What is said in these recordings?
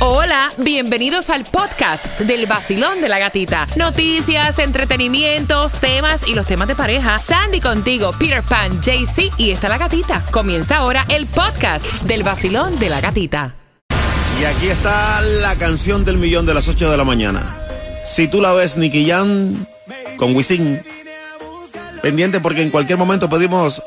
Hola, bienvenidos al podcast del vacilón de la gatita. Noticias, entretenimientos, temas y los temas de pareja. Sandy contigo, Peter Pan, JC y está la gatita. Comienza ahora el podcast del vacilón de la gatita. Y aquí está la canción del millón de las 8 de la mañana. Si tú la ves, Nicky Jan con Wisin. Pendiente porque en cualquier momento pedimos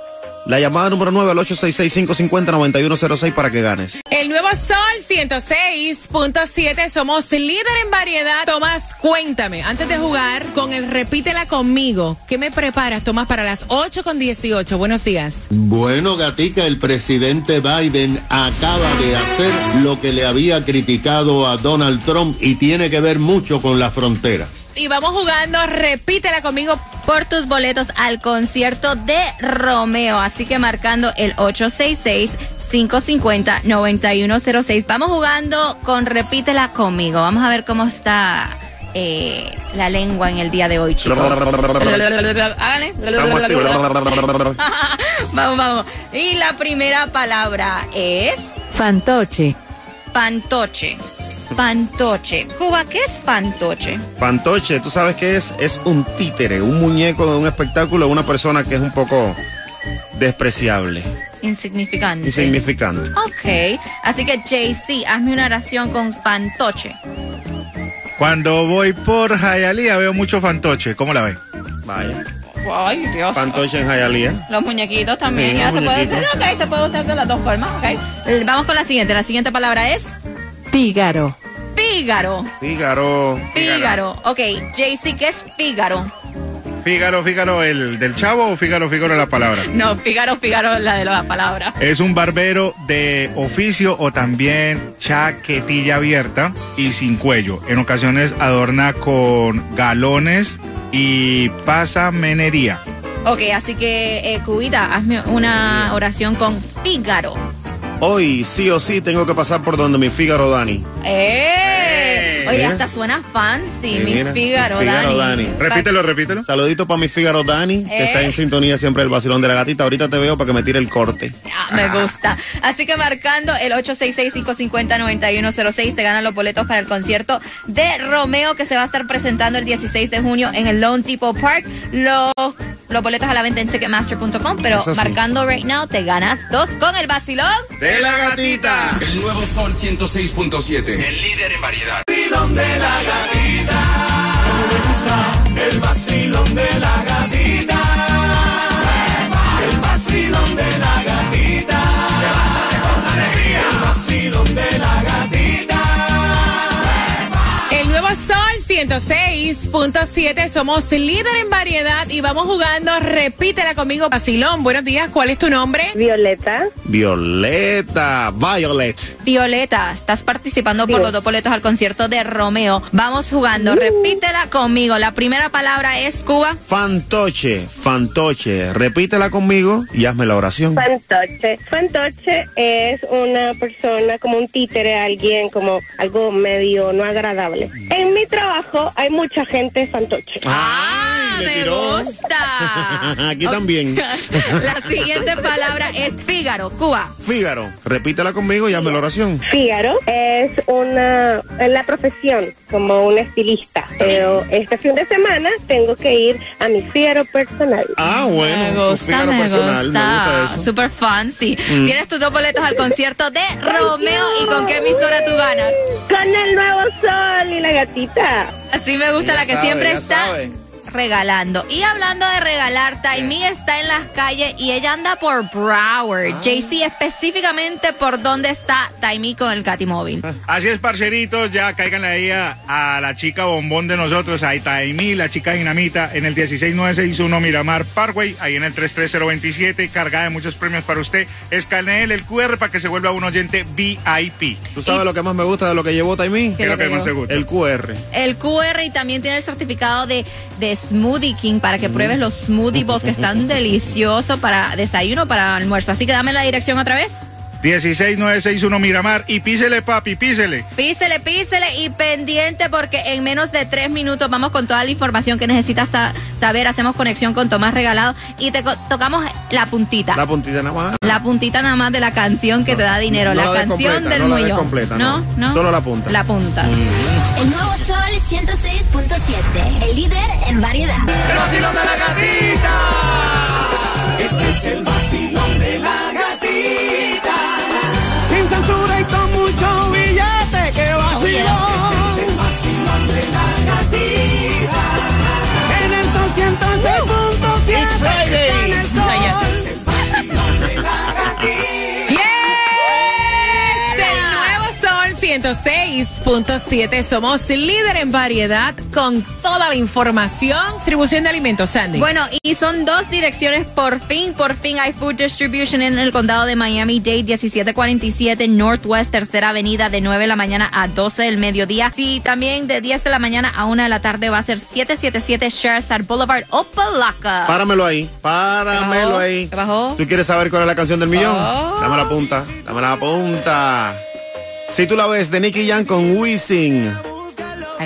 la llamada número 9 al 866-550-9106 para que ganes. El nuevo Sol 106.7. Somos líder en variedad. Tomás, cuéntame, antes de jugar con el Repítela conmigo, ¿qué me preparas, Tomás, para las 8 con 18? Buenos días. Bueno, Gatica, el presidente Biden acaba de hacer lo que le había criticado a Donald Trump y tiene que ver mucho con la frontera. Y vamos jugando, repítela conmigo. por tus boletos al concierto de Romeo. Así que marcando el 866-550-9106. Vamos jugando con Repítela conmigo. Vamos a ver cómo está eh, la lengua en el día de hoy, chicos. Háganle. Vamos, vamos. Y la primera palabra es Fantoche. pantoche. Pantoche. Cuba, ¿qué es pantoche? Fantoche, ¿tú sabes qué es? Es un títere, un muñeco de un espectáculo de una persona que es un poco despreciable, Insignificante. insignificante. Ok, así que JC, hazme una oración con fantoche. Cuando voy por Jayalía veo mucho fantoche. ¿Cómo la ven? Vaya. Ay, Dios. Fantoche en Hialeah. Los muñequitos también, Sí, ya los se puede hacer, ok, se puede usar de las dos formas, ok. Vamos con la siguiente, la siguiente palabra es Fígaro. Fígaro. Fígaro. Fígaro, ok, JC, ¿qué es Fígaro? Fígaro, Fígaro, el del chavo o Fígaro, Fígaro la palabra. No, Fígaro, Fígaro la de la palabra. Es un barbero de oficio o también chaquetilla abierta y sin cuello. En ocasiones adorna con galones y pasamenería. Ok, así que, eh, Cubita, hazme una oración con Fígaro. Hoy sí o sí tengo que pasar por donde mi Fígaro Dani. ¡Eh! Oye, Mira. hasta suena fancy, mi mira, Fígaro, mi Fígaro Dani. Dani. Repítelo, repítelo. Saludito para mi Fígaro Dani, que ¿Eh? está en sintonía siempre el vacilón de la gatita. Ahorita te veo para que me tire el corte. Ah, me gusta. Así que marcando el 866-550-9106 te ganan los boletos para el concierto de Romeo que se va a estar presentando el 16 de junio en el Lone Depot Park. Los, los boletos a la venta en Ticketmaster.com, pero sí. marcando right now te ganas dos con el vacilón. ¡De la gatita! El nuevo Sol 106.7. El líder en variedad. El 106.7. Somos líder en variedad y vamos jugando, repítela conmigo, vacilón. Buenos días, ¿cuál es tu nombre? Violeta. Violeta, Violet. Violeta, estás participando por los dos boletos al concierto de Romeo. Vamos jugando, repítela conmigo. La primera palabra es Cuba. Fantoche, fantoche. Repítela conmigo y hazme la oración. Fantoche. Fantoche es una persona como un títere, alguien como algo medio no agradable. En trabajo hay mucha gente fantoche. ¡Ah, le me tiró. gusta! Aquí también. La siguiente palabra es Fígaro, Cuba. Fígaro, repítela conmigo y hazme la oración. Fígaro es una, en la profesión como un estilista. Pero este fin de semana tengo que ir a mi Fígaro personal. Ah, bueno, me su gusta, Fígaro me personal, me gusta eso. Super fancy. Mm. Tienes tus dos boletos al concierto de Romeo. ¿Y con qué emisora tú ganas? Con el nuevo sol y la gatita. Así me gusta Ya la que sabe, siempre está sabe. Regalando. Y hablando de regalar, Taimi está en las calles y ella anda por Broward. Ah. JC, específicamente por dónde está Taimi con el Catimóvil. Así es, parceritos, ya cáiganle ahí a, a la chica bombón de nosotros, a Itaimí, la chica dinamita, en el 16961 Miramar Parkway, ahí en el 33027, cargada de muchos premios para usted. Escanee el QR para que se vuelva un oyente VIP. ¿Tú sabes lo que más me gusta de lo que llevó Taimí? ¿Qué es lo que más te gusta? El QR. El QR y también tiene el certificado de, de Smoothie King para que pruebes los smoothie bowls que están deliciosos para desayuno, para almuerzo. Así que dame la dirección otra vez. 16961 Miramar. Y písele, papi, písele. Písele, písele y pendiente porque en menos de tres minutos vamos con toda la información que necesitas sa- saber. Hacemos conexión con Tomás Regalado y te tocamos la puntita. La puntita nada más. La puntita nada más de la canción que te da dinero. No la canción completa, del no la des millón. completa, no, no. no. Solo la punta. La punta. El nuevo Sol 106.7, el líder en variedad. El vacilón de la gatita. Este es el vacilón de la 106.7. Somos líder en variedad con toda la información. Distribución de alimentos, Sandy. Bueno, y son dos direcciones por fin, por fin hay Food Distribution en el condado de Miami-Dade, 1747 Northwest, tercera avenida, de 9 de la mañana a 12 del mediodía. Y también de 10 de la mañana a 1 de la tarde va a ser 777 Sherazard Boulevard, Opalaca. Páramelo ahí, páramelo bajó? ahí. ¿Qué bajó? ¿Tú quieres saber cuál es la canción del millón? Oh. Dame la punta, dame la punta. Si tú la ves de Nicky Jam con Wisin,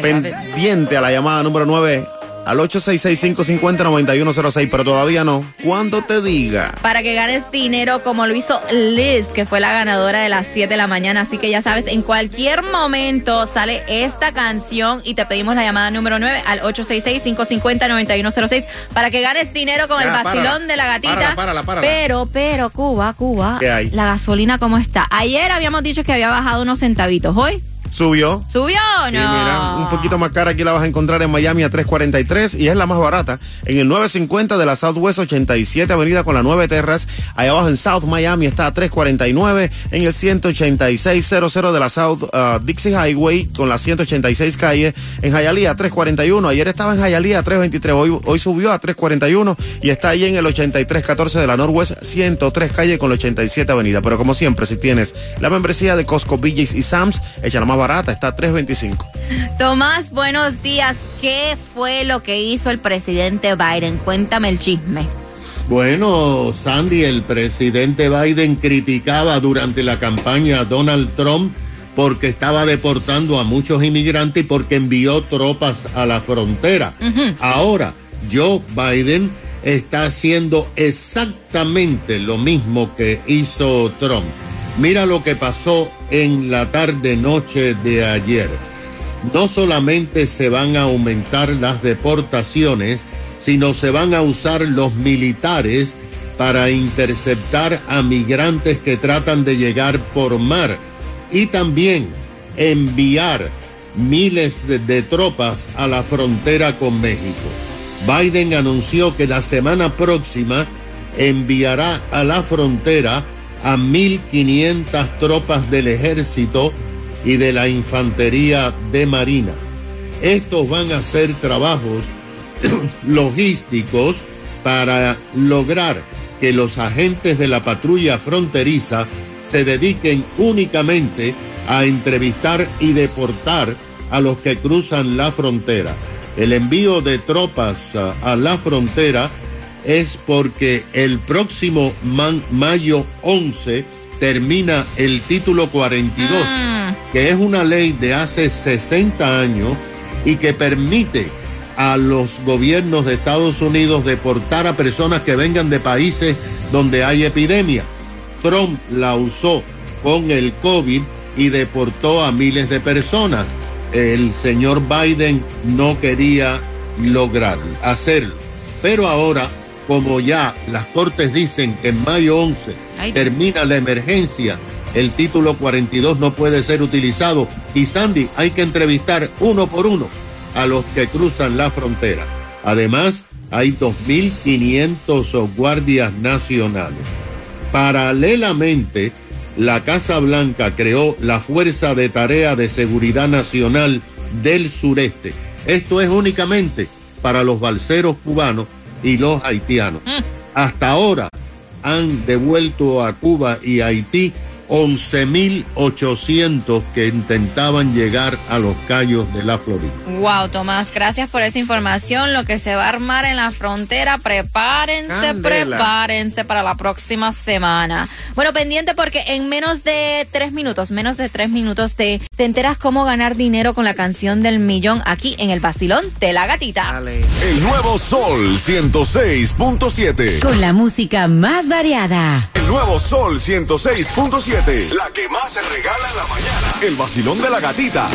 pendiente a la llamada número 9 al 866-550-9106, pero todavía no. Cuando te diga. Para que ganes dinero como lo hizo Liz, que fue la ganadora de las 7 de la mañana. Así que ya sabes, en cualquier momento sale esta canción y te pedimos la llamada número 9 al 866-550-9106 para que ganes dinero con Ya, el vacilón párala. de la gatita. Párala, párala, párala. Pero, pero, Cuba, Cuba, ¿Qué hay? la gasolina cómo está. Ayer habíamos dicho que había bajado unos centavitos. ¿Hoy? Subió. ¿Subió o no? Sí, mira, un poquito más cara aquí la vas a encontrar en Miami a 343 y es la más barata en el 950 de la Southwest 87 Avenida con la 9 Terras. Allá abajo en South Miami está a 349 en el 18600 de la South uh, Dixie Highway con la 186 calle en Hialeah 341. Ayer estaba en Hialeah 323, hoy, hoy subió a 341 y está ahí en el 8314 de la Northwest 103 calle con la 87 Avenida. Pero como siempre, si tienes la membresía de Costco, BJ's y Sam's, echa la más barata, está a 325. Tomás, buenos días. ¿Qué fue lo que hizo el presidente Biden? Cuéntame el chisme. Bueno, Sandy, el presidente Biden criticaba durante la campaña a Donald Trump porque estaba deportando a muchos inmigrantes y porque envió tropas a la frontera. Ahora, Joe Biden está haciendo exactamente lo mismo que hizo Trump. Mira lo que pasó en la tarde-noche de ayer. No solamente se van a aumentar las deportaciones, sino se van a usar los militares para interceptar a migrantes que tratan de llegar por mar y también enviar miles de, de tropas a la frontera con México. Biden anunció que la semana próxima enviará a la frontera a 1.500 tropas del ejército y de la infantería de marina. Estos van a ser trabajos logísticos para lograr que los agentes de la patrulla fronteriza se dediquen únicamente a entrevistar y deportar a los que cruzan la frontera. El envío de tropas a, a la frontera es porque el próximo man- mayo 11 termina el título 42, que es una ley de hace 60 años y que permite a los gobiernos de Estados Unidos deportar a personas que vengan de países donde hay epidemia. Trump la usó con el COVID y deportó a miles de personas. El señor Biden no quería lograr hacerlo. Pero ahora, como ya las cortes dicen que en mayo 11 Ay, termina la emergencia, el título 42 no puede ser utilizado. Y Sandy, hay que entrevistar uno por uno a los que cruzan la frontera. Además, hay 2.500 guardias nacionales. Paralelamente, la Casa Blanca creó la Fuerza de Tarea de Seguridad Nacional del Sureste. Esto es únicamente para los balseros cubanos y los haitianos. Hasta ahora han devuelto a Cuba y Haití 11.800 que intentaban llegar a los callos de la Florida. Wow, Tomás, gracias por esa información. Lo que se va a armar en la frontera, prepárense, Candela. prepárense para la próxima semana. Bueno, pendiente porque en menos de tres minutos, menos de tres minutos te, te enteras cómo ganar dinero con la canción del millón aquí en el Basilón de la Gatita. Dale. El nuevo Sol 106.7. Con la música más variada. El nuevo Sol 106.7. La que más se regala en la mañana. El vacilón de la gatita.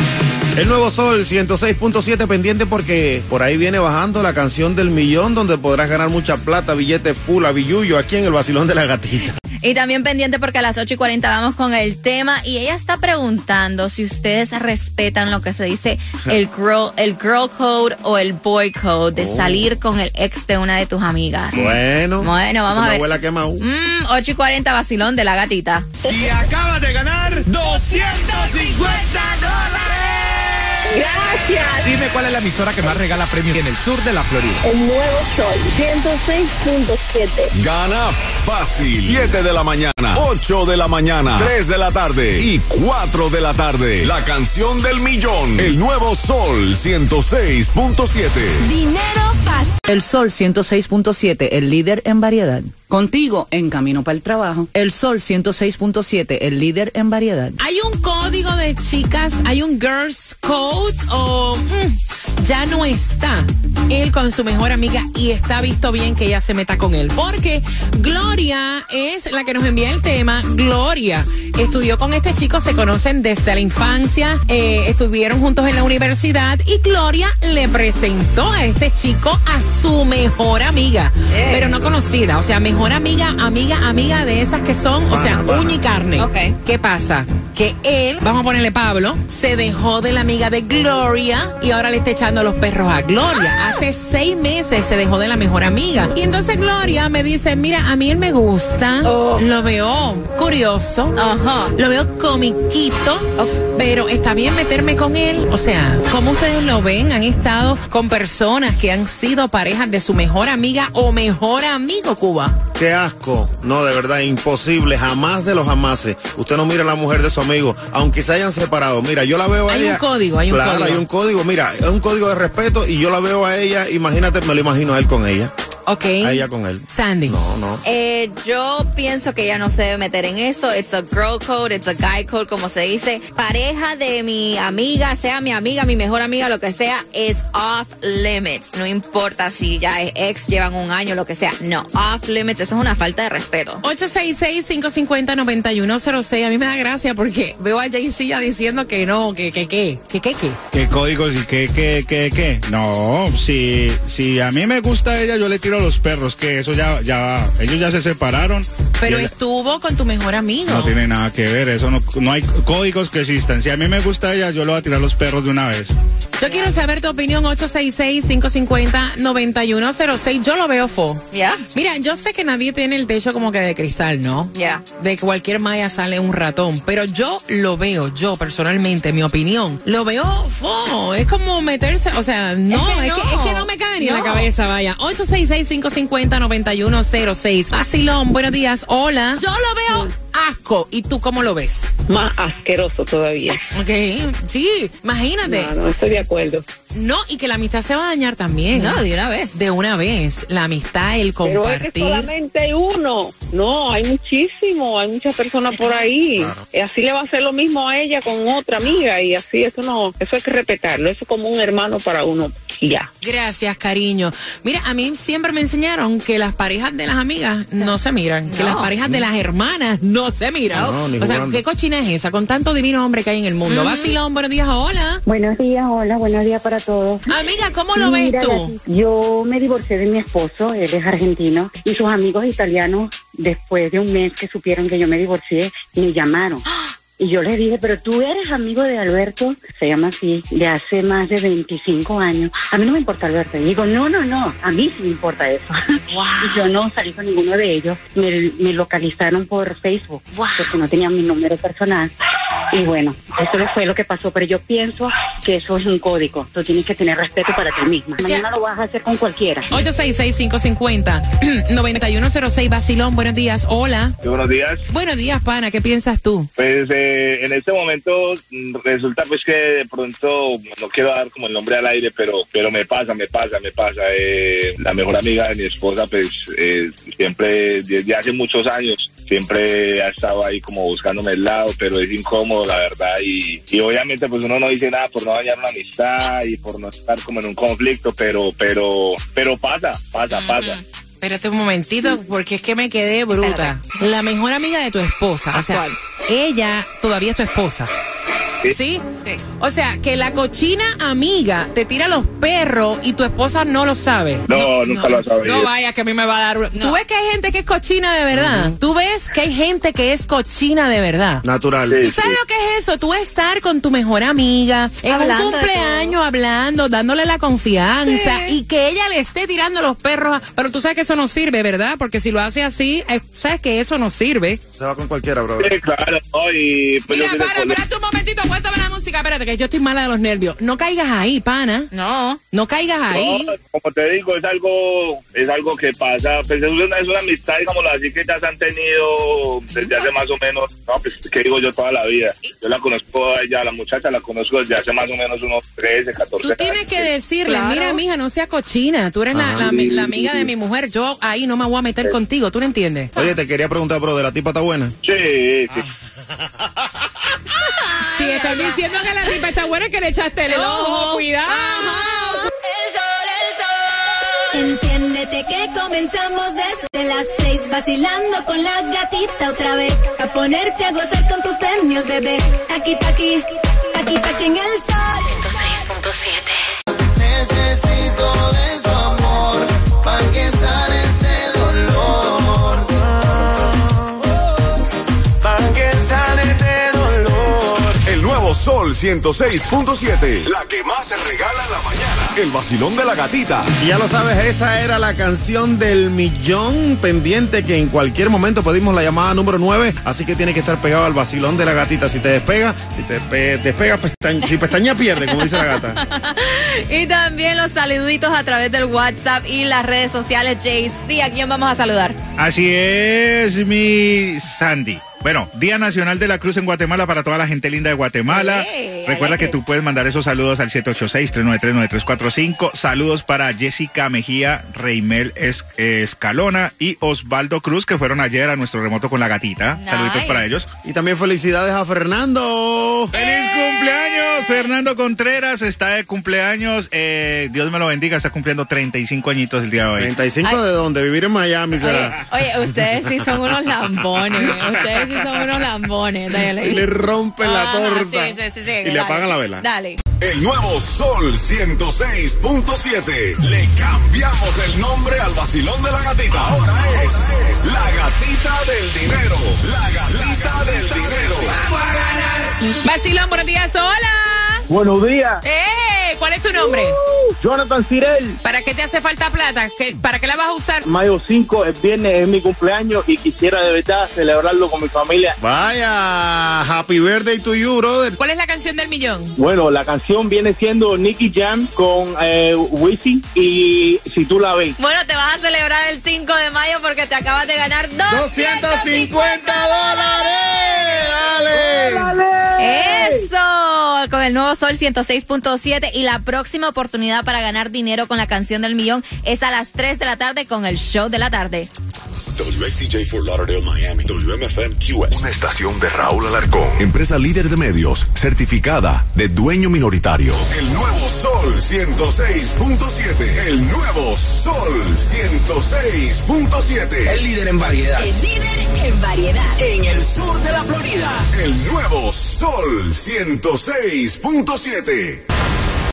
El nuevo Sol 106.7 pendiente porque por ahí viene bajando la canción del millón donde podrás ganar mucha plata, billete full, a billullo aquí en el vacilón de la gatita. Y también pendiente porque a las 8 y 40 vamos con el tema y ella está preguntando si ustedes respetan lo que se dice el girl, el girl code o el boy code de Oh. salir con el ex de una de tus amigas. Bueno. Bueno, vamos a ver. huele a quemado. Mm, 8 y 40 vacilón de la gatita. Y acabas de ganar 250 dólares. Gracias. Dime cuál es la emisora que más regala premios en el sur de la Florida. El nuevo sol, 106.7. Gana fácil. 7 de la mañana, 8 de la mañana, 3 de la tarde y 4 de la tarde. La canción del millón. El nuevo Sol 106.7. Dinero fácil. El Sol 106.7, el líder en variedad. Contigo, en camino para el trabajo. El Sol 106.7, el líder en variedad. ¿Hay un código de chicas? ¿Hay un girls code? ¿O mm, ya no está él con su mejor amiga y está visto bien que ella se meta con él? Porque Gloria es la que nos envía el tema. Gloria estudió con este chico, se conocen desde la infancia, eh, estuvieron juntos en la universidad y Gloria le presentó a este chico a su mejor amiga, pero no conocida, o sea, mejor amiga, amiga, amiga de esas que son, o sea, uña y carne. Ok. ¿Qué pasa? Que él, vamos a ponerle Pablo, se dejó de la amiga de Gloria y ahora le está echando los perros a Gloria. Hace seis meses se dejó de la mejor amiga. Y entonces Gloria me dice, mira, a mí él me gusta, lo veo curioso, Ajá. lo veo comiquito, pero está bien meterme con él. O sea, ¿cómo ustedes lo ven? Han estado con personas que han sido parejas de su mejor amiga o mejor amigo, Cuba. Qué asco. No, de verdad, imposible. Jamás de los jamases. Usted no mira a la mujer de su amigo, aunque se hayan separado. Mira, yo la veo a Hay ella. un código, hay un claro, código. hay un código. Mira, es un código de respeto y yo la veo a ella. Imagínate, me lo imagino a él con ella. Ok. A ella con él. Sandy. No, no. Eh, yo pienso que ella no se debe meter en eso. It's a girl code, it's a guy code, como se dice. Pareja de mi amiga, sea mi amiga, mi mejor amiga, lo que sea, es off limits. No importa si ya es ex, llevan un año, lo que sea. No, off limits, eso es una falta de respeto. 866-550-9106. A mí me da gracia porque veo a Jay-Z ya diciendo que no, que, que, que, que, que, que. ¿Qué códigos y qué, qué, qué, qué? No, si, si a mí me gusta ella, yo le tiro los perros, que eso ya, ya, ellos ya se separaron. Pero ella- estuvo con tu mejor amigo. no tiene nada que ver, eso no, no hay códigos que existan. Si a mí me gusta ella, yo le voy a tirar los perros de una vez. Yo quiero saber tu opinión, 866-550-9106. Yo lo veo fo. ¿Ya? Mira, yo sé que nadie tiene el techo como que de cristal, ¿no? Ya. De cualquier malla sale un ratón, pero yo lo veo, yo personalmente, mi opinión, lo veo fo. Es como meterse, o sea, no, Es que es que, no. es que no me cae ni en la cabeza, vaya. 866-550-9106. Basilón, buenos días, hola. Yo lo veo asco. ¿Y tú cómo lo ves? Más asqueroso todavía. Ok, sí, imagínate. No, no estoy de acuerdo. No, y que la amistad se va a dañar también. No, de una vez. De una vez. La amistad, el Pero es que compartir. solamente hay uno. No, hay muchísimo, hay muchas personas por ahí. Y así le va a hacer lo mismo a ella con otra amiga y así eso no, eso hay que respetarlo. Eso es como un hermano para uno y ya. Gracias, cariño. Mira, a mí siempre me enseñaron que las parejas de las amigas no se miran, que las parejas de las hermanas no se miran. No, ni o sea, jugando. ¿qué cochina es esa? Con tanto divino hombre que hay en el mundo. Vacilón, buenos días, hola. Buenos días, hola, buenos días para todos. Amiga, ¿cómo lo ves Mira, tú? Gati, Yo me divorcié de mi esposo, él es argentino, y sus amigos italianos, después de un mes que supieron que yo me divorcié, me llamaron. Y yo les dije, pero tú eres amigo de Alberto, se llama así, de hace más de 25 años. A mí no me importa Alberto. Y digo, no, no, no, a mí sí me importa eso. Y yo no salí con ninguno de ellos. Me, me localizaron por Facebook, porque no tenían mi número personal. Y bueno, eso fue lo que pasó, pero yo pienso que eso es un código. Tú tienes que tener respeto para ti misma. Mañana lo vas a hacer con cualquiera. 866-550-9106 Basilón, buenos días. Hola. buenos días. Buenos días, pana. ¿Qué piensas tú? Pues eh, en este momento mm, resulta pues que de pronto no quiero dar como el nombre al aire, pero pero me pasa, me pasa, me pasa. Eh, la mejor amiga de mi esposa pues eh, siempre desde hace muchos años siempre ha estado ahí como buscándome el lado, pero es incómodo la verdad y, y obviamente pues uno no dice nada por no dañar una amistad y por no estar como en un conflicto, pero pero pero pasa, pasa, pasa. Espérate un momentito, porque es que me quedé bruta. La mejor amiga de tu esposa, o sea, ella todavía es tu esposa. ¿Sí? O sea, que la cochina amiga te tira los perros y tu esposa no lo sabe. No, nunca lo ha sabido. No vaya, que a mí me va a dar. ¿Tú ves que hay gente que es cochina de verdad? ¿Tú ves que hay gente que es cochina de verdad? Natural. ¿Tú sabes lo que es eso? Tú estar con tu mejor amiga en Hablando un cumpleaños hablando, dándole la confianza y que ella le esté tirando los perros. a- Pero tú sabes que eso no sirve, ¿verdad? Porque si lo hace así, eh, sabes que eso no sirve. Se va con cualquiera, bro. Sí, claro, no, y pues Mira, para, espérate un momentito, cuéntame la música. Espérate, que yo estoy mala de los nervios. No caigas ahí, pana. No. No caigas ahí. No, como te digo, es algo, es algo que pasa, pues es una, es una amistad, que ya se han tenido desde hace más o menos, no, pues, que digo yo toda la vida. Yo la conozco a ella, la muchacha la conozco desde hace más o menos unos 13, 14 Tú tienes años. que decirle, Claro. mira, mija, no sea cochina. Tú eres la, Ajá. la- la amiga de mi mujer. Yo ahí no me voy a meter contigo. ¿Tú lo entiendes? Oye, te quería preguntar, bro, ¿de la tipa está buena? Sí, sí. Si estás diciendo que la tipa está buena, que le echaste el ojo. Cuidado. Enciéndete que comenzamos desde las seis vacilando con la gatita otra vez. A ponerte a gozar con tus premios bebé. Aquí pa' aquí aquí pa' aquí en el sol Sol 106.7. La que más se regala en la mañana. El vacilón de la gatita. Y ya lo sabes, esa era la canción del millón pendiente que en cualquier momento pedimos la llamada número 9, así que tiene que estar pegado al vacilón de la gatita. Si te despega, si te pe- despega, pestañ- si pestaña pierde, como dice la gata. y también los saluditos a través del WhatsApp y las redes sociales. JC, ¿a quién vamos a saludar? Así es, mi Sandy. Bueno, Día Nacional de la Cruz en Guatemala para toda la gente linda de Guatemala. Recuerda que tú puedes mandar esos saludos al 786-393-9345. Saludos para Jessica Mejía, Reimel Es- Escalona y Osvaldo Cruz, que fueron ayer a nuestro remoto con la gatita. Saluditos para ellos. Y también felicidades a Fernando. ¡Feliz cumpleaños! Fernando Contreras está de cumpleaños. Eh, Dios me lo bendiga, está cumpliendo 35 añitos el día de hoy. 35 de dónde? Vivir en Miami será. Oye, ustedes sí son unos lambones. Ustedes sí son unos lambones. Dale. Y le rompen la torta. sí, sí, sí, sí, y le apagan la vela. Dale. El nuevo Sol 106.7. Le cambiamos el nombre al vacilón de la gatita. Ahora es la gatita del dinero. La gatita del dinero. Vacilón, buenos días. Hola. Buenos días. ¡Eh! ¿Cuál es tu nombre? Jonathan Cirel. ¿Para qué te hace falta plata? ¿Qué- ¿Para qué la vas a usar? Mayo 5, el viernes es mi cumpleaños y quisiera de verdad celebrarlo con mi familia. Vaya, happy birthday to you, brother. ¿Cuál es la canción del millón? Bueno, la canción viene siendo Nicky Jam con eh, Wisin y Si tú la ves. Bueno, te vas a celebrar el 5 de mayo porque te acabas de ganar 250 dólares. El nuevo Sol 106.7 y la próxima oportunidad para ganar dinero con la canción del millón es a las 3 de la tarde con el show de la tarde. WXTJ for Lauderdale, Miami. WMFM QS. Una estación de Raúl Alarcón. Empresa líder de medios, certificada de dueño minoritario. El nuevo Sol 106.7. El nuevo Sol 106.7. El líder en variedad. el líder en variedad En el sur de la Florida. El nuevo Sol 106.7.